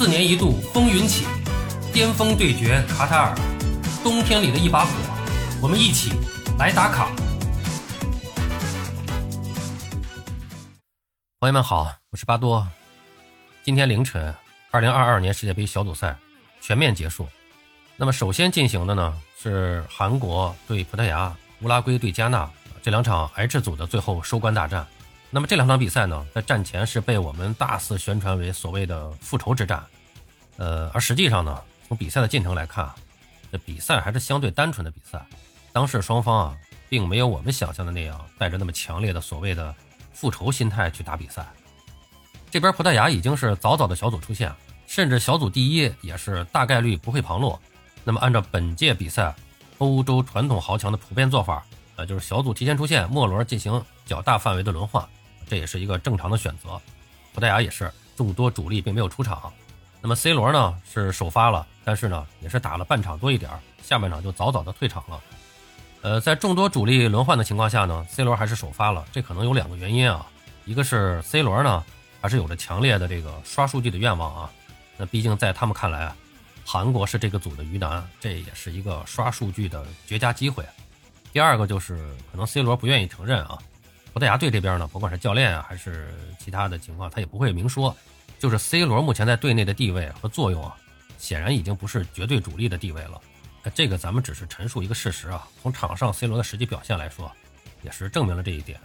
四年一度风云起，巅峰对决卡塔尔，冬天里的一把火，我们一起来打卡。朋友们好，我是巴多。今天凌晨，二零二二年世界杯小组赛全面结束。那么首先进行的呢是韩国对葡萄牙、乌拉圭对加纳这两场 H 组的最后收官大战。那么这两场比赛呢，在战前是被我们大肆宣传为所谓的复仇之战，呃，而实际上呢，从比赛的进程来看，这比赛还是相对单纯的比赛。当时双方啊，并没有我们想象的那样带着那么强烈的所谓的复仇心态去打比赛。这边葡萄牙已经是早早的小组出线，甚至小组第一也是大概率不会旁落。那么按照本届比赛欧洲传统豪强的普遍做法，呃，就是小组提前出线，末轮进行较大范围的轮换。这也是一个正常的选择，葡萄牙也是众多主力并没有出场，那么 C 罗呢是首发了，但是呢也是打了半场多一点，下半场就早早的退场了。呃，在众多主力轮换的情况下呢，C 罗还是首发了，这可能有两个原因啊，一个是 C 罗呢还是有着强烈的这个刷数据的愿望啊，那毕竟在他们看来啊，韩国是这个组的鱼腩，这也是一个刷数据的绝佳机会。第二个就是可能 C 罗不愿意承认啊。葡萄牙队这边呢，不管是教练啊，还是其他的情况，他也不会明说。就是 C 罗目前在队内的地位和作用啊，显然已经不是绝对主力的地位了。这个咱们只是陈述一个事实啊。从场上 C 罗的实际表现来说，也是证明了这一点。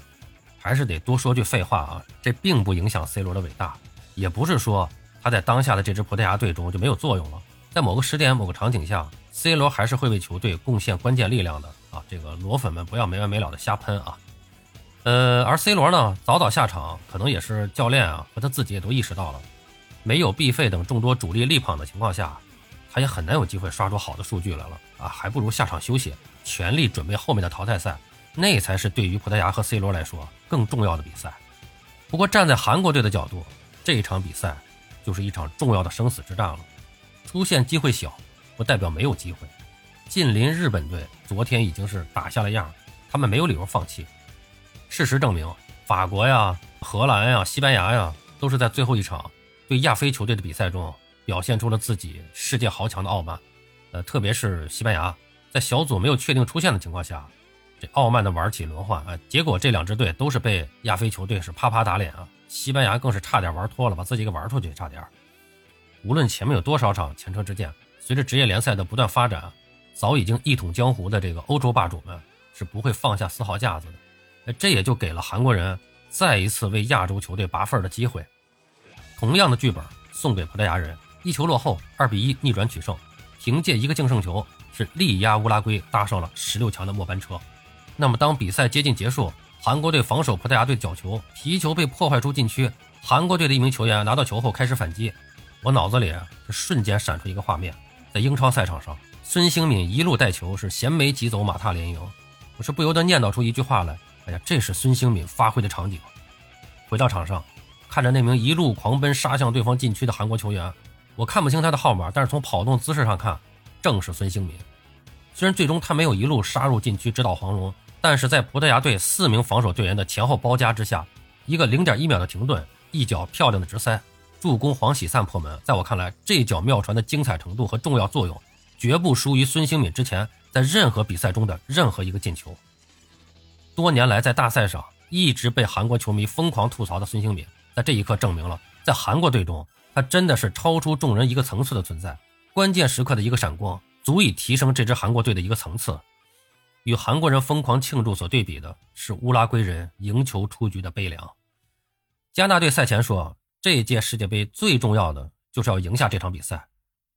还是得多说句废话啊，这并不影响 C 罗的伟大，也不是说他在当下的这支葡萄牙队中就没有作用了。在某个时点、某个场景下，C 罗还是会为球队贡献关键力量的啊。这个罗粉们不要没完没了的瞎喷啊。呃，而 C 罗呢，早早下场，可能也是教练啊和他自己也都意识到了，没有 B 费等众多主力力捧的情况下，他也很难有机会刷出好的数据来了啊，还不如下场休息，全力准备后面的淘汰赛，那才是对于葡萄牙和 C 罗来说更重要的比赛。不过站在韩国队的角度，这一场比赛就是一场重要的生死之战了，出现机会小，不代表没有机会。近邻日本队昨天已经是打下了样，他们没有理由放弃。事实证明，法国呀、荷兰呀、西班牙呀，都是在最后一场对亚非球队的比赛中表现出了自己世界豪强的傲慢。呃，特别是西班牙，在小组没有确定出线的情况下，这傲慢的玩起轮换啊，结果这两支队都是被亚非球队是啪啪打脸啊。西班牙更是差点玩脱了，把自己给玩出去，差点。无论前面有多少场前车之鉴，随着职业联赛的不断发展，早已经一统江湖的这个欧洲霸主们是不会放下丝毫架子的。这也就给了韩国人再一次为亚洲球队拔份的机会。同样的剧本送给葡萄牙人，一球落后，二比一逆转取胜，凭借一个净胜球是力压乌拉圭，搭上了十六强的末班车。那么当比赛接近结束，韩国队防守葡萄牙队角球，皮球被破坏出禁区，韩国队的一名球员拿到球后开始反击，我脑子里是瞬间闪出一个画面，在英超赛场上，孙兴敏一路带球是衔枚疾走，马踏连营，我是不由得念叨出一句话来。哎呀，这是孙兴敏发挥的场景。回到场上，看着那名一路狂奔杀向对方禁区的韩国球员，我看不清他的号码，但是从跑动姿势上看，正是孙兴敏。虽然最终他没有一路杀入禁区直捣黄龙，但是在葡萄牙队四名防守队员的前后包夹之下，一个零点一秒的停顿，一脚漂亮的直塞，助攻黄喜灿破门。在我看来，这脚妙传的精彩程度和重要作用，绝不输于孙兴敏之前在任何比赛中的任何一个进球。多年来，在大赛上一直被韩国球迷疯狂吐槽的孙兴敏，在这一刻证明了，在韩国队中，他真的是超出众人一个层次的存在。关键时刻的一个闪光，足以提升这支韩国队的一个层次。与韩国人疯狂庆祝所对比的是乌拉圭人赢球出局的悲凉。加纳队赛前说，这一届世界杯最重要的就是要赢下这场比赛。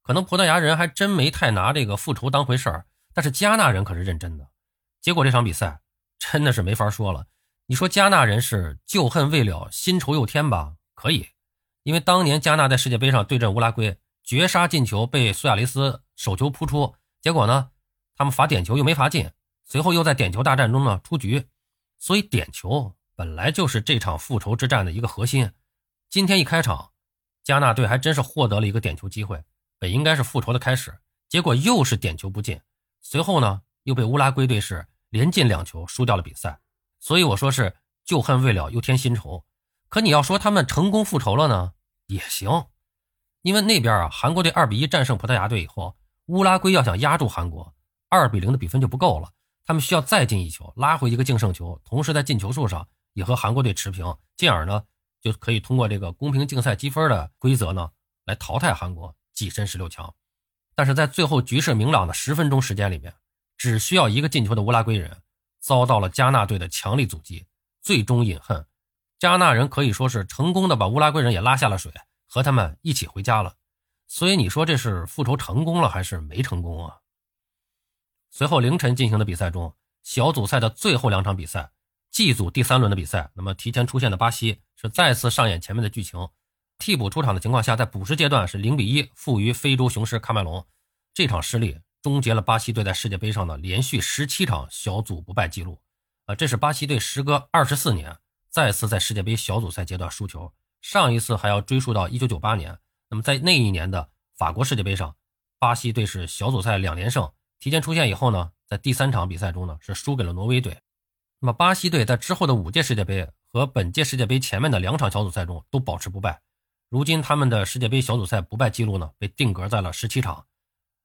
可能葡萄牙人还真没太拿这个复仇当回事儿，但是加纳人可是认真的。结果这场比赛。真的是没法说了。你说加纳人是旧恨未了，新仇又添吧？可以，因为当年加纳在世界杯上对阵乌拉圭，绝杀进球被苏亚雷斯手球扑出，结果呢，他们罚点球又没罚进，随后又在点球大战中呢出局。所以点球本来就是这场复仇之战的一个核心。今天一开场，加纳队还真是获得了一个点球机会，本应该是复仇的开始，结果又是点球不进，随后呢又被乌拉圭队是。连进两球，输掉了比赛，所以我说是旧恨未了又添新仇。可你要说他们成功复仇了呢，也行。因为那边啊，韩国队二比一战胜葡萄牙队以后，乌拉圭要想压住韩国，二比零的比分就不够了，他们需要再进一球，拉回一个净胜球，同时在进球数上也和韩国队持平，进而呢就可以通过这个公平竞赛积分的规则呢来淘汰韩国，跻身十六强。但是在最后局势明朗的十分钟时间里面，只需要一个进球的乌拉圭人遭到了加纳队的强力阻击，最终饮恨。加纳人可以说是成功的把乌拉圭人也拉下了水，和他们一起回家了。所以你说这是复仇成功了还是没成功啊？随后凌晨进行的比赛中，小组赛的最后两场比赛，G 组第三轮的比赛，那么提前出现的巴西是再次上演前面的剧情，替补出场的情况下，在补时阶段是零比一负于非洲雄狮喀麦隆，这场失利终结了巴西队在世界杯上的连续十七场小组不败记录。啊，这是巴西队时隔二十四年。再次在世界杯小组赛阶段输球，上一次还要追溯到一九九八年。那么在那一年的法国世界杯上，巴西队是小组赛两连胜，提前出线以后呢，在第三场比赛中呢是输给了挪威队。那么巴西队在之后的五届世界杯和本届世界杯前面的两场小组赛中都保持不败，如今他们的世界杯小组赛不败记录呢被定格在了十七场。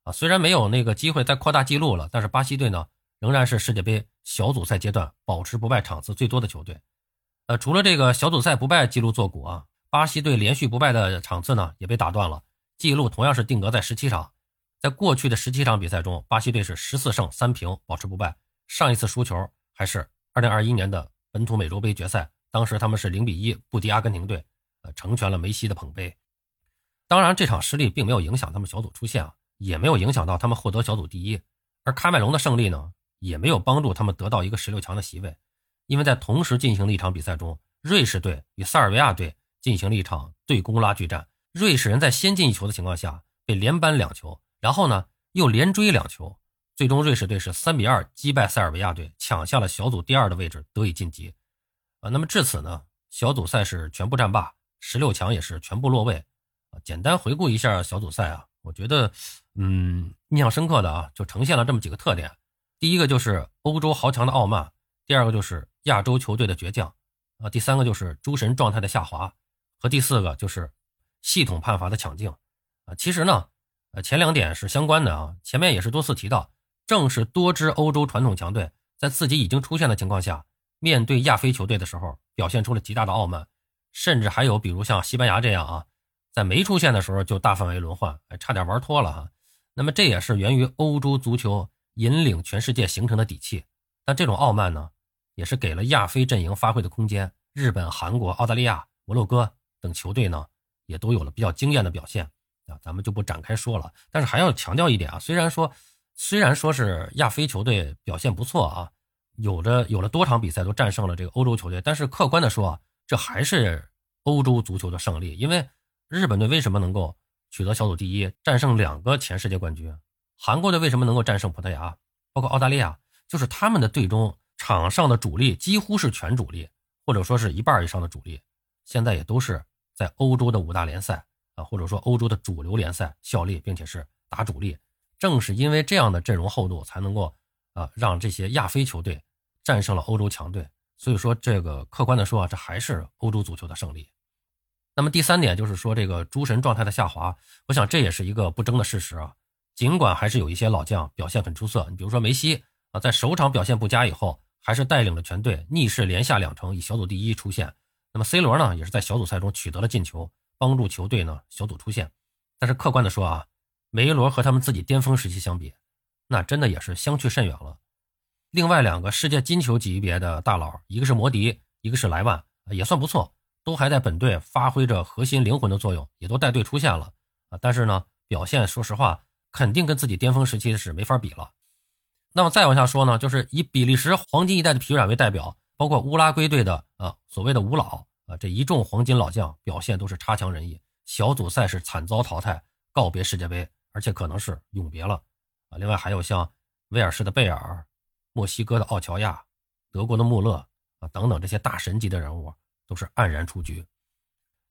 啊，虽然没有那个机会再扩大记录了，但是巴西队呢仍然是世界杯小组赛阶段保持不败场次最多的球队。呃，除了这个小组赛不败记录作古啊，巴西队连续不败的场次呢也被打断了，记录同样是定格在十七场。在过去的十七场比赛中，巴西队是十四胜三平保持不败。上一次输球还是二零二一年的本土美洲杯决赛，当时他们是零比一不敌阿根廷队，呃，成全了梅西的捧杯。当然，这场失利并没有影响他们小组出线啊，也没有影响到他们获得小组第一。而喀麦隆的胜利呢，也没有帮助他们得到一个十六强的席位。因为在同时进行的一场比赛中，瑞士队与塞尔维亚队进行了一场对攻拉锯战。瑞士人在先进一球的情况下被连扳两球，然后呢又连追两球，最终瑞士队是三比二击败塞尔维亚队，抢下了小组第二的位置，得以晋级。啊，那么至此呢，小组赛是全部战罢，十六强也是全部落位。啊，简单回顾一下小组赛啊，我觉得，嗯，印象深刻的啊，就呈现了这么几个特点。第一个就是欧洲豪强的傲慢，第二个就是。亚洲球队的倔强，啊，第三个就是诸神状态的下滑，和第四个就是系统判罚的抢镜，啊，其实呢，呃，前两点是相关的啊。前面也是多次提到，正是多支欧洲传统强队在自己已经出现的情况下，面对亚非球队的时候，表现出了极大的傲慢，甚至还有比如像西班牙这样啊，在没出现的时候就大范围轮换，差点玩脱了哈。那么这也是源于欧洲足球引领全世界形成的底气，但这种傲慢呢？也是给了亚非阵营发挥的空间。日本、韩国、澳大利亚、摩洛哥等球队呢，也都有了比较惊艳的表现啊，咱们就不展开说了。但是还要强调一点啊，虽然说，虽然说是亚非球队表现不错啊，有着有了多场比赛都战胜了这个欧洲球队，但是客观的说啊，这还是欧洲足球的胜利。因为日本队为什么能够取得小组第一，战胜两个前世界冠军？韩国队为什么能够战胜葡萄牙？包括澳大利亚，就是他们的队中。场上的主力几乎是全主力，或者说是一半以上的主力，现在也都是在欧洲的五大联赛啊，或者说欧洲的主流联赛效力，并且是打主力。正是因为这样的阵容厚度，才能够啊让这些亚非球队战胜了欧洲强队。所以说，这个客观的说啊，这还是欧洲足球的胜利。那么第三点就是说，这个诸神状态的下滑，我想这也是一个不争的事实啊。尽管还是有一些老将表现很出色，你比如说梅西啊，在首场表现不佳以后。还是带领着全队逆势连下两城，以小组第一出现。那么 C 罗呢，也是在小组赛中取得了进球，帮助球队呢小组出线。但是客观的说啊，梅罗和他们自己巅峰时期相比，那真的也是相去甚远了。另外两个世界金球级别的大佬，一个是摩迪，一个是莱万，也算不错，都还在本队发挥着核心灵魂的作用，也都带队出现了啊。但是呢，表现说实话，肯定跟自己巅峰时期是没法比了。那么再往下说呢，就是以比利时黄金一代的疲软为代表，包括乌拉圭队的啊所谓的五老啊这一众黄金老将表现都是差强人意，小组赛是惨遭淘汰，告别世界杯，而且可能是永别了啊。另外还有像威尔士的贝尔、墨西哥的奥乔亚、德国的穆勒啊等等这些大神级的人物都是黯然出局。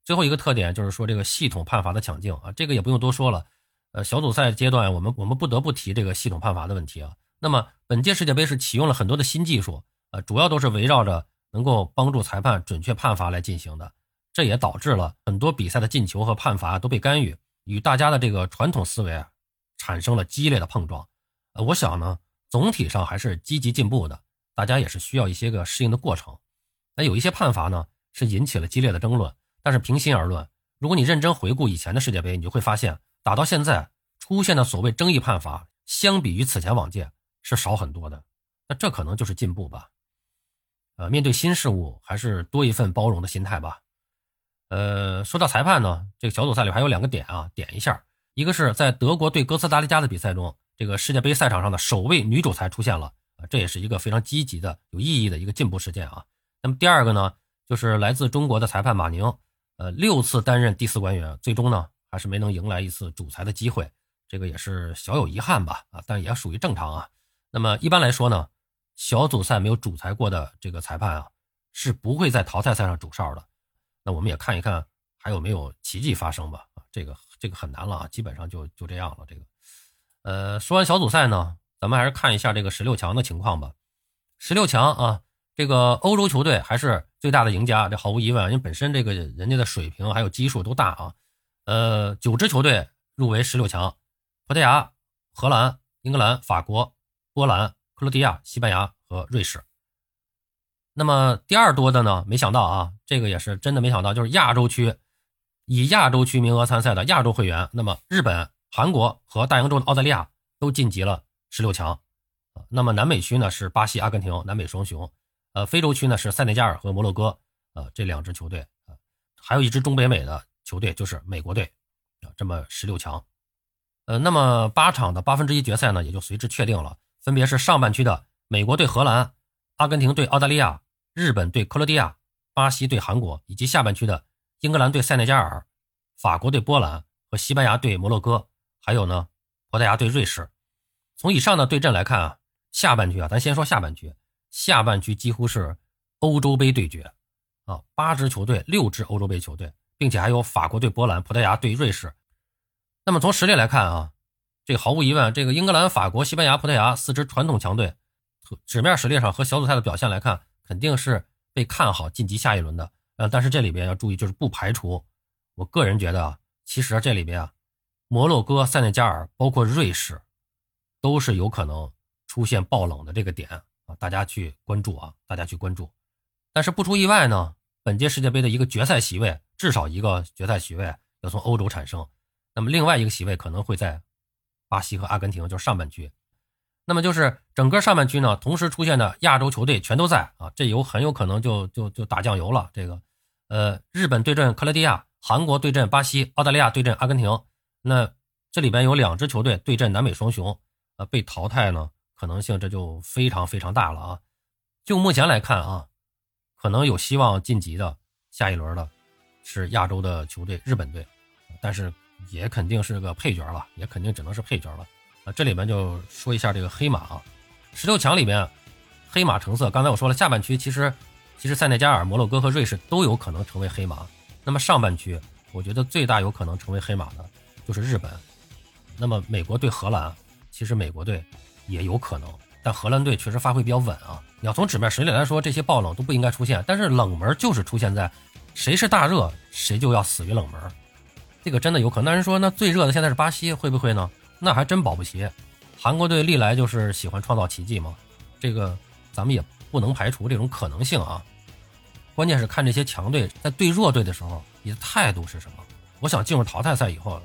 最后一个特点就是说这个系统判罚的抢镜啊，这个也不用多说了，呃小组赛阶段我们我们不得不提这个系统判罚的问题啊。那么本届世界杯是启用了很多的新技术，呃，主要都是围绕着能够帮助裁判准确判罚来进行的，这也导致了很多比赛的进球和判罚都被干预。与大家的这个传统思维啊产生了激烈的碰撞。呃，我想呢，总体上还是积极进步的，大家也是需要一些个适应的过程。那有一些判罚呢，是引起了激烈的争论。但是平心而论，如果你认真回顾以前的世界杯，你就会发现，打到现在出现的所谓争议判罚，相比于此前往届是少很多的。那这可能就是进步吧。呃，面对新事物，还是多一份包容的心态吧。呃，说到裁判呢，这个小组赛里还有两个点啊，点一下。一个是在德国对哥斯达黎加的比赛中，这个世界杯赛场上的首位女主裁出现了啊，这也是一个非常积极的、有意义的一个进步事件啊。那么第二个呢，就是来自中国的裁判马宁。呃，六次担任第四官员，最终呢还是没能迎来一次主裁的机会，这个也是小有遗憾吧？啊，但也属于正常啊。那么一般来说呢，小组赛没有主裁过的这个裁判啊，是不会在淘汰赛上主哨的。那我们也看一看还有没有奇迹发生吧？啊，这个这个很难了啊，基本上就就这样了。这个，呃，说完小组赛呢，咱们还是看一下这个十六强的情况吧。十六强啊。这个欧洲球队还是最大的赢家，这毫无疑问，因为本身这个人家的水平还有基数都大啊。呃，九支球队入围十六强：葡萄牙、荷兰、英格兰、法国、波兰、克罗地亚、西班牙和瑞士。那么第二多的呢？没想到啊，这个也是真的没想到，就是亚洲区以亚洲区名额参赛的亚洲会员，那么日本、韩国和大洋洲的澳大利亚都晋级了十六强。那么南美区呢是巴西、阿根廷，南美双雄。呃，非洲区呢是塞内加尔和摩洛哥，呃，这两支球队啊，还有一支中北美的球队就是美国队，啊，这么十六强，呃，那么八场的八分之一决赛呢也就随之确定了，分别是上半区的美国对荷兰、阿根廷对澳大利亚、日本对克罗地亚、巴西对韩国，以及下半区的英格兰对塞内加尔、法国对波兰和西班牙对摩洛哥，还有呢葡萄牙对瑞士。从以上的对阵来看啊，下半区啊，咱先说下半区。下半区几乎是欧洲杯对决，啊，八支球队，六支欧洲杯球队，并且还有法国对波兰、葡萄牙对瑞士。那么从实力来看啊，这毫无疑问，这个英格兰、法国、西班牙、葡萄牙四支传统强队，纸面实力上和小组赛的表现来看，肯定是被看好晋级下一轮的。呃，但是这里边要注意，就是不排除，我个人觉得啊，其实这里边啊，摩洛哥、塞内加尔，包括瑞士，都是有可能出现爆冷的这个点。大家去关注啊！大家去关注，但是不出意外呢，本届世界杯的一个决赛席位，至少一个决赛席位要从欧洲产生。那么另外一个席位可能会在巴西和阿根廷，就是上半区。那么就是整个上半区呢，同时出现的亚洲球队全都在啊，这有很有可能就就就打酱油了。这个，呃，日本对阵克罗地亚，韩国对阵巴西，澳大利亚对阵阿根廷。那这里边有两支球队对阵南美双雄，呃，被淘汰呢。可能性这就非常非常大了啊！就目前来看啊，可能有希望晋级的下一轮的，是亚洲的球队日本队，但是也肯定是个配角了，也肯定只能是配角了啊！这里面就说一下这个黑马啊，十六强里面黑马成色，刚才我说了，下半区其实其实塞内加尔、摩洛哥和瑞士都有可能成为黑马，那么上半区我觉得最大有可能成为黑马的就是日本，那么美国对荷兰，其实美国队。也有可能，但荷兰队确实发挥比较稳啊。你要从纸面实力来说，这些爆冷都不应该出现。但是冷门就是出现在谁是大热，谁就要死于冷门，这个真的有可能。那人说，那最热的现在是巴西，会不会呢？那还真保不齐。韩国队历来就是喜欢创造奇迹嘛，这个咱们也不能排除这种可能性啊。关键是看这些强队在对弱队的时候，你的态度是什么。我想进入淘汰赛以后，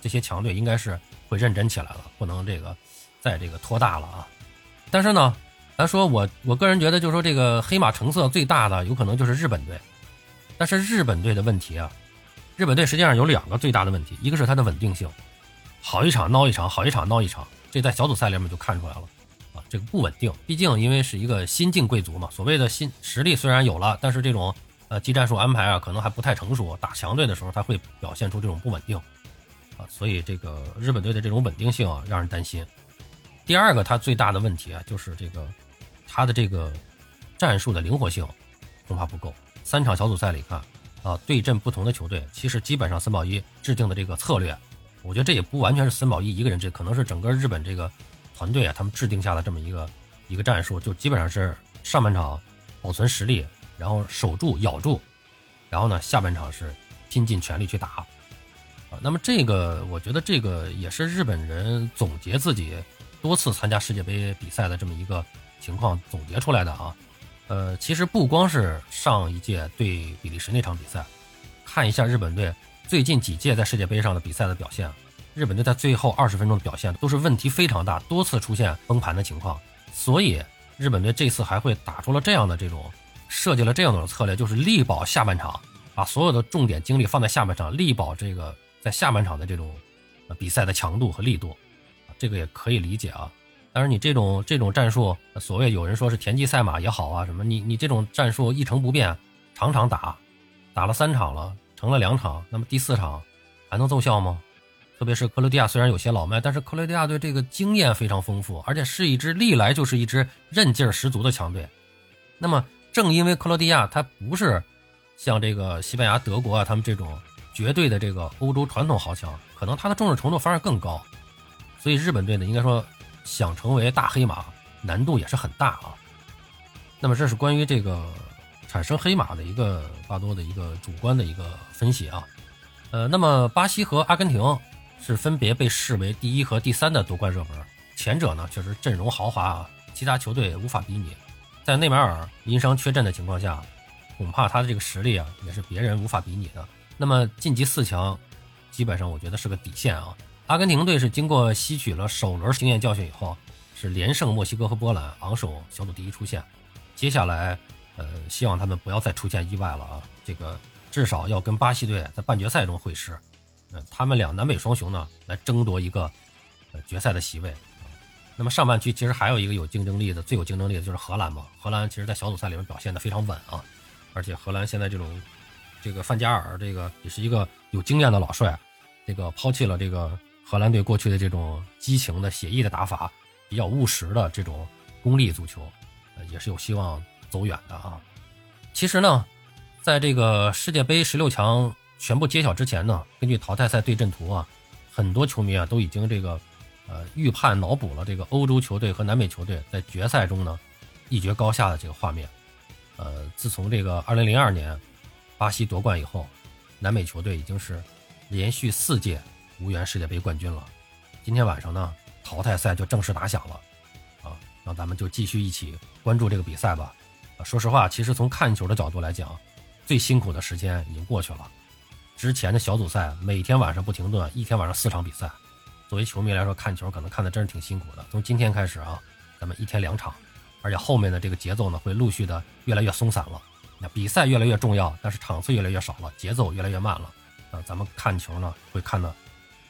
这些强队应该是会认真起来了，不能这个。在这个拖大了啊，但是呢，咱说我我个人觉得，就是说这个黑马成色最大的有可能就是日本队，但是日本队的问题啊，日本队实际上有两个最大的问题，一个是它的稳定性，好一场孬一场，好一场孬一场，这在小组赛里面就看出来了啊，这个不稳定，毕竟因为是一个新晋贵族嘛，所谓的新实力虽然有了，但是这种呃技战术安排啊，可能还不太成熟，打强队的时候他会表现出这种不稳定。啊，所以这个日本队的这种稳定性啊，让人担心。第二个，他最大的问题啊，就是这个，他的这个战术的灵活性恐怕不够。三场小组赛里看啊，对阵不同的球队，其实基本上森保一制定的这个策略，我觉得这也不完全是森保一一个人，这可能是整个日本这个团队啊，他们制定下的这么一个一个战术，就基本上是上半场保存实力，然后守住咬住，然后呢下半场是拼尽全力去打，啊，那么这个，我觉得这个也是日本人总结自己多次参加世界杯比赛的这么一个情况总结出来的啊。呃，其实不光是上一届对比利时那场比赛，看一下日本队最近几届在世界杯上的比赛的表现，日本队在最后二十分钟的表现都是问题非常大，多次出现崩盘的情况。所以日本队这次还会打出了这样的这种设计了这样的策略，就是力保下半场，把所有的重点精力放在下半场，力保这个在下半场的这种比赛的强度和力度，这个也可以理解啊。但是你这种这种战术，所谓有人说是田忌赛马也好啊，什么你你这种战术一成不变，场场打，打了三场了，成了两场，那么第四场还能奏效吗？特别是克罗地亚虽然有些老迈，但是克罗地亚队这个经验非常丰富，而且是一支历来就是一支韧劲儿十足的强队。那么正因为克罗地亚它不是像这个西班牙、德国啊他们这种绝对的这个欧洲传统豪强，可能它的重视程度反而更高，所以日本队呢应该说。想成为大黑马，难度也是很大啊。那么这是关于这个产生黑马的一个巴多的一个主观的一个分析啊。呃，那么巴西和阿根廷是分别被视为第一和第三的夺冠热门，前者呢确实阵容豪华啊，其他球队无法比拟。在内马尔因伤缺阵的情况下，恐怕他的这个实力啊也是别人无法比拟的。那么晋级四强，基本上我觉得是个底线啊。阿根廷队是经过吸取了首轮经验教训以后，是连胜墨西哥和波兰，昂首小组第一出线。接下来，呃，希望他们不要再出现意外了啊！这个至少要跟巴西队在半决赛中会师，呃，他们俩南北双雄呢来争夺一个呃决赛的席位。那么上半区其实还有一个有竞争力的，最有竞争力的就是荷兰嘛。荷兰其实在小组赛里面表现的非常稳啊，而且荷兰现在这种这个范加尔这个也是一个有经验的老帅，这个抛弃了这个。荷兰队过去的这种激情的、写意的打法，比较务实的这种功利足球，呃，也是有希望走远的啊。其实呢，在这个世界杯十六强全部揭晓之前呢，根据淘汰赛对阵图啊，很多球迷啊都已经这个呃预判、脑补了这个欧洲球队和南美球队在决赛中呢一决高下的这个画面。呃，自从这个二零零二年巴西夺冠以后，南美球队已经是连续四届。无缘世界杯冠军了，今天晚上呢，淘汰赛就正式打响了，啊，那咱们就继续一起关注这个比赛吧。说实话，其实从看球的角度来讲，最辛苦的时间已经过去了。之前的小组赛每天晚上不停顿，一天晚上四场比赛，作为球迷来说看球可能看的真是挺辛苦的。从今天开始啊，咱们一天两场，而且后面的这个节奏呢会陆续的越来越松散了。那比赛越来越重要，但是场次越来越少了，节奏越来越慢了。啊，咱们看球呢会看的。